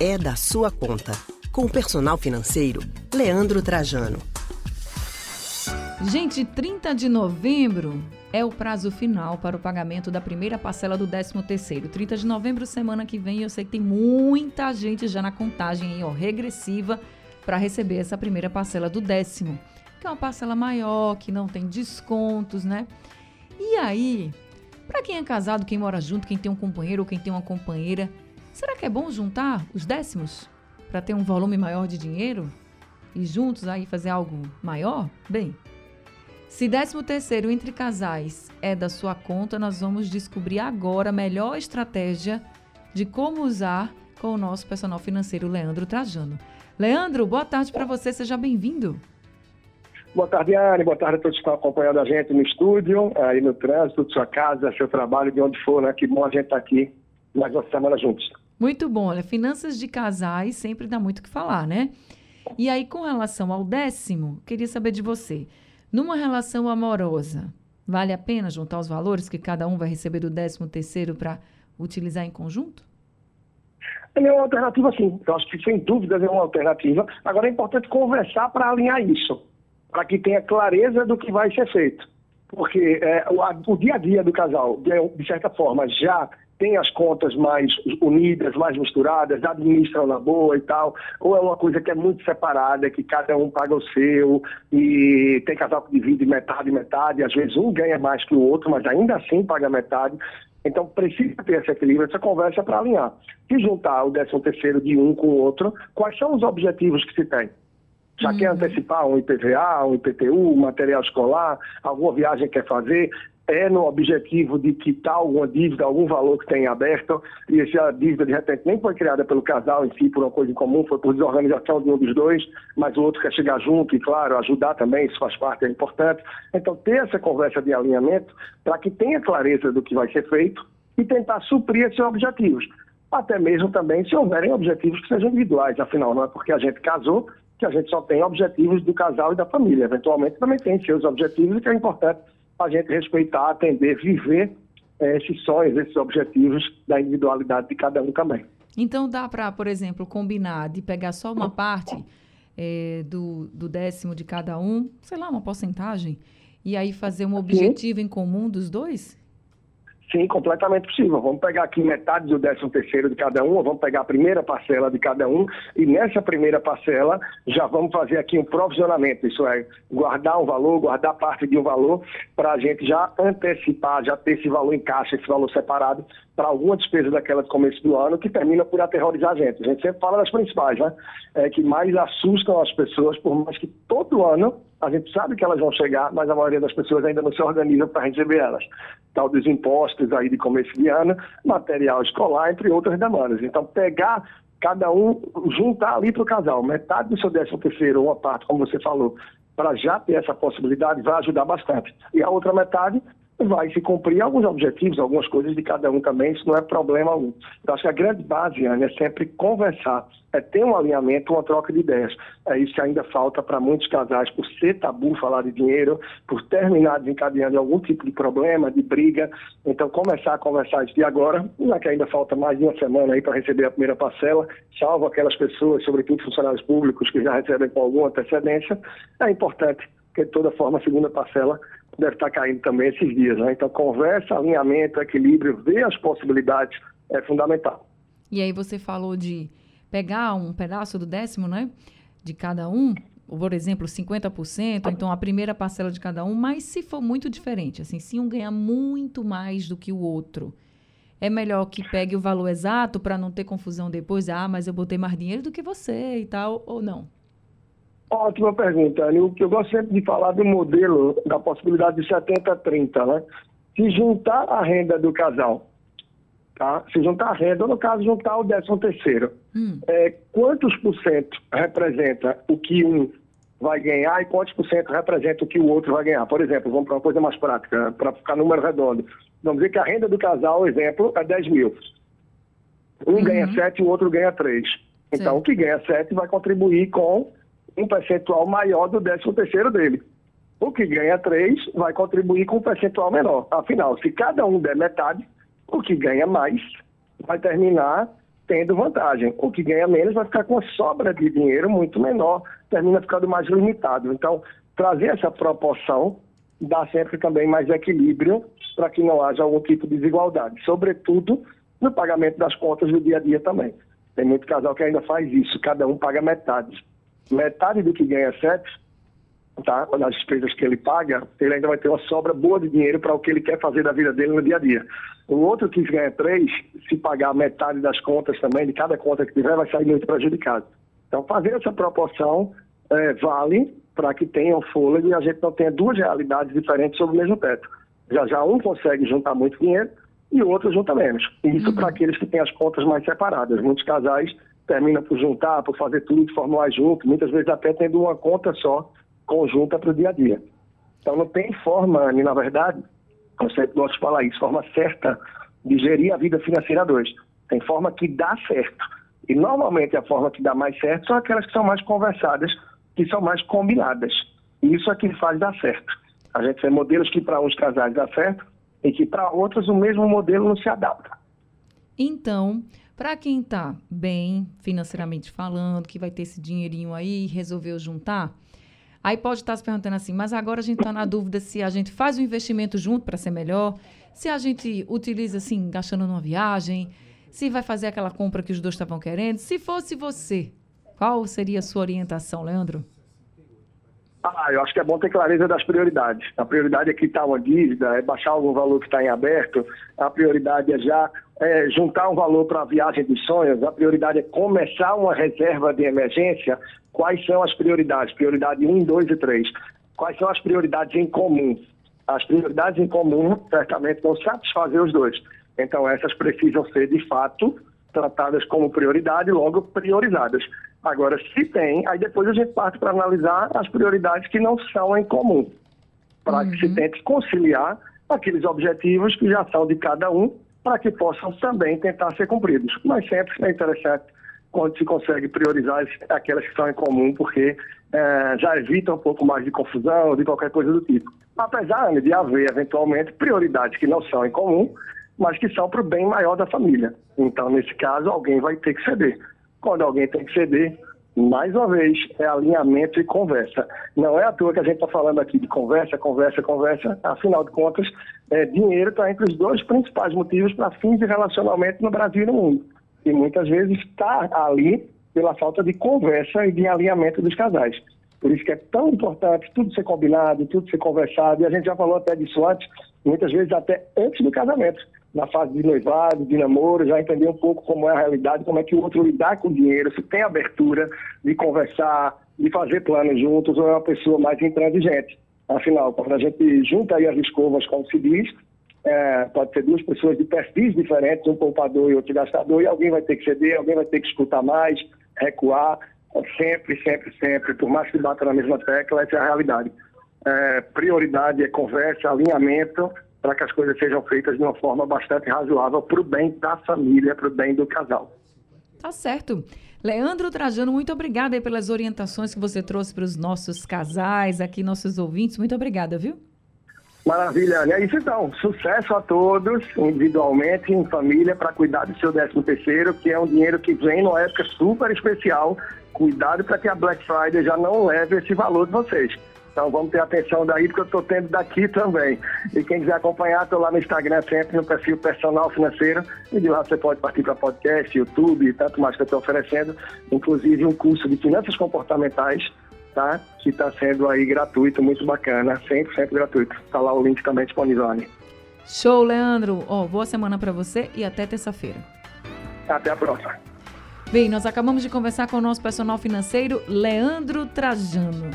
É da sua conta. Com o personal financeiro, Leandro Trajano. Gente, 30 de novembro é o prazo final para o pagamento da primeira parcela do 13º. 30 de novembro, semana que vem, eu sei que tem muita gente já na contagem ó, regressiva para receber essa primeira parcela do décimo, que é uma parcela maior, que não tem descontos, né? E aí, para quem é casado, quem mora junto, quem tem um companheiro ou quem tem uma companheira, será que é bom juntar os décimos para ter um volume maior de dinheiro e juntos aí fazer algo maior? Bem, se 13 terceiro entre casais é da sua conta, nós vamos descobrir agora a melhor estratégia de como usar com o nosso personal financeiro Leandro Trajano. Leandro, boa tarde para você, seja bem-vindo. Boa tarde, Anne. Boa tarde a todos que estão acompanhando a gente no estúdio, aí no trânsito, sua casa, seu trabalho, de onde for, né? Que bom a gente estar tá aqui mais uma semana juntos. Muito bom. Olha, finanças de casais sempre dá muito o que falar, né? E aí, com relação ao décimo, queria saber de você. Numa relação amorosa, vale a pena juntar os valores que cada um vai receber do 13 terceiro para utilizar em conjunto? É uma alternativa, sim. Eu acho que, sem dúvida, é uma alternativa. Agora, é importante conversar para alinhar isso, para que tenha clareza do que vai ser feito. Porque é, o, o, dia a dia do casal, de, de certa forma, já tem as contas mais unidas, mais misturadas, administram na boa e tal, ou é uma coisa que é muito separada, que cada um paga o seu, e tem casal que divide metade, metade, às vezes um ganha mais que o outro, mas ainda assim paga metade. Então precisa ter esse equilíbrio, essa conversa para alinhar. Se juntar o 13 terceiro de um com o outro, quais são os objetivos que se tem? Já uhum. quer antecipar um IPVA, um IPTU, material escolar, alguma viagem quer fazer, é no objetivo de quitar alguma dívida, algum valor que tem aberto, e essa dívida de repente nem foi criada pelo casal em si, por uma coisa em comum, foi por desorganização de um dos dois, mas o outro quer chegar junto e, claro, ajudar também, isso faz parte, é importante. Então, ter essa conversa de alinhamento para que tenha clareza do que vai ser feito e tentar suprir esses objetivos. Até mesmo também se houverem objetivos que sejam individuais, afinal, não é porque a gente casou que a gente só tem objetivos do casal e da família. Eventualmente também tem seus objetivos, e que é importante a gente respeitar, atender, viver é, esses sonhos, esses objetivos da individualidade de cada um também. Então dá para, por exemplo, combinar de pegar só uma parte é, do, do décimo de cada um, sei lá, uma porcentagem, e aí fazer um objetivo Sim. em comum dos dois? Sim, completamente possível. Vamos pegar aqui metade do décimo terceiro de cada um, vamos pegar a primeira parcela de cada um, e nessa primeira parcela já vamos fazer aqui um provisionamento, isso é, guardar um valor, guardar parte de um valor, para a gente já antecipar, já ter esse valor em caixa, esse valor separado, para alguma despesa daquela de começo do ano, que termina por aterrorizar a gente. A gente sempre fala das principais, né? É, que mais assustam as pessoas, por mais que todo ano a gente sabe que elas vão chegar, mas a maioria das pessoas ainda não se organiza para receber elas. Tal dos impostos aí de começo de ano, material escolar, entre outras demandas. Então, pegar cada um, juntar ali para o casal, metade do seu décimo terceiro, ou uma parte, como você falou, para já ter essa possibilidade, vai ajudar bastante. E a outra metade vai se cumprir alguns objetivos, algumas coisas de cada um também, isso não é problema algum. Eu acho que a grande base, Ana, é sempre conversar, é ter um alinhamento, uma troca de ideias. É isso que ainda falta para muitos casais, por ser tabu falar de dinheiro, por terminar desencadeando algum tipo de problema, de briga. Então, começar a conversar isso de agora, já que ainda falta mais de uma semana aí para receber a primeira parcela, salvo aquelas pessoas, sobretudo funcionários públicos, que já recebem com alguma antecedência, é importante que de toda forma a segunda parcela deve estar caindo também esses dias. Né? Então, conversa, alinhamento, equilíbrio, ver as possibilidades é fundamental. E aí você falou de pegar um pedaço do décimo, né? De cada um, por exemplo, 50%, ou então a primeira parcela de cada um, mas se for muito diferente, assim, se um ganhar muito mais do que o outro, é melhor que pegue o valor exato para não ter confusão depois, ah, mas eu botei mais dinheiro do que você e tal, ou não? Ótima pergunta, que eu gosto sempre de falar do modelo, da possibilidade de 70-30, né? Se juntar a renda do casal, tá? Se juntar a renda, ou no caso, juntar o décimo terceiro, hum. é, quantos por cento representa o que um vai ganhar e quantos por cento representa o que o outro vai ganhar? Por exemplo, vamos para uma coisa mais prática, para ficar número redondo. Vamos dizer que a renda do casal, exemplo, é 10 mil. Um uhum. ganha 7 e o outro ganha 3. Então, Sim. o que ganha 7 vai contribuir com um percentual maior do 13 terceiro dele. O que ganha 3 vai contribuir com um percentual menor. Afinal, se cada um der metade, o que ganha mais vai terminar tendo vantagem. O que ganha menos vai ficar com sobra de dinheiro muito menor, termina ficando mais limitado. Então, trazer essa proporção dá sempre também mais equilíbrio para que não haja algum tipo de desigualdade, sobretudo no pagamento das contas do dia a dia também. Tem muito casal que ainda faz isso, cada um paga metade. Metade do que ganha sete, tá? das despesas que ele paga, ele ainda vai ter uma sobra boa de dinheiro para o que ele quer fazer da vida dele no dia a dia. O outro que ganha três, se pagar metade das contas também, de cada conta que tiver, vai sair muito prejudicado. Então, fazer essa proporção é, vale para que tenha um fôlego e a gente não tenha duas realidades diferentes sobre o mesmo teto. Já já um consegue juntar muito dinheiro e o outro junta menos. Isso uhum. para aqueles que têm as contas mais separadas. Muitos casais terminam por juntar, por fazer tudo mais junto, muitas vezes até tendo uma conta só conjunta para o dia a dia. Então não tem forma, na verdade, eu sempre gosto de falar isso, forma certa de gerir a vida financeira a dois. Tem forma que dá certo. E normalmente a forma que dá mais certo são aquelas que são mais conversadas, que são mais combinadas. E isso é que faz dar certo. A gente tem modelos que para uns casais dá certo e que para outros o mesmo modelo não se adapta. Então, para quem está bem financeiramente falando, que vai ter esse dinheirinho aí e resolveu juntar, Aí pode estar se perguntando assim, mas agora a gente está na dúvida se a gente faz o investimento junto para ser melhor, se a gente utiliza assim, gastando numa viagem, se vai fazer aquela compra que os dois estavam querendo. Se fosse você, qual seria a sua orientação, Leandro? Ah, eu acho que é bom ter clareza das prioridades. A prioridade é quitar uma dívida, é baixar algum valor que está em aberto. A prioridade é já é, juntar um valor para a viagem dos sonhos. A prioridade é começar uma reserva de emergência. Quais são as prioridades? Prioridade 1, 2 e 3. Quais são as prioridades em comum? As prioridades em comum certamente vão satisfazer os dois. Então, essas precisam ser, de fato, tratadas como prioridade, logo priorizadas. Agora, se tem, aí depois a gente parte para analisar as prioridades que não são em comum, para uhum. que se uhum. tente conciliar aqueles objetivos que já são de cada um, para que possam também tentar ser cumpridos. Mas sempre é interessante quando se consegue priorizar aquelas que são em comum, porque é, já evita um pouco mais de confusão, de qualquer coisa do tipo. Apesar de haver, eventualmente, prioridades que não são em comum, mas que são para o bem maior da família. Então, nesse caso, alguém vai ter que ceder. Quando alguém tem que ceder, mais uma vez, é alinhamento e conversa. Não é à toa que a gente está falando aqui de conversa, conversa, conversa. Afinal de contas, é, dinheiro está entre os dois principais motivos para fins de relacionamento no Brasil e no mundo. E muitas vezes está ali pela falta de conversa e de alinhamento dos casais. Por isso que é tão importante tudo ser combinado, tudo ser conversado. E a gente já falou até disso antes, muitas vezes até antes do casamento na fase de noivado, de namoro, já entender um pouco como é a realidade, como é que o outro lidar com o dinheiro, se tem abertura de conversar, de fazer planos juntos, ou é uma pessoa mais intransigente. Afinal, quando a gente junta aí as escovas, como se diz, é, pode ser duas pessoas de perfis diferentes, um poupador e outro gastador, e alguém vai ter que ceder, alguém vai ter que escutar mais, recuar, sempre, sempre, sempre, por mais que bata na mesma tecla, essa é a realidade. É, prioridade é conversa, alinhamento, para que as coisas sejam feitas de uma forma bastante razoável para o bem da família, para o bem do casal. Tá certo. Leandro Trajano, muito obrigada pelas orientações que você trouxe para os nossos casais, aqui nossos ouvintes. Muito obrigada, viu? Maravilha, é isso então. Sucesso a todos, individualmente, em família, para cuidar do seu 13 terceiro, que é um dinheiro que vem numa época super especial. Cuidado para que a Black Friday já não leve esse valor de vocês. Então vamos ter atenção daí, porque eu estou tendo daqui também. E quem quiser acompanhar, estou lá no Instagram sempre, no perfil personal financeiro. E de lá você pode partir para podcast, YouTube e tanto mais que eu estou oferecendo. Inclusive um curso de finanças comportamentais, tá? Que está sendo aí gratuito, muito bacana, 100% gratuito. Está lá o link também disponível. Show, Leandro. Oh, boa semana para você e até terça-feira. Até a próxima. Bem, nós acabamos de conversar com o nosso personal financeiro, Leandro Trajano.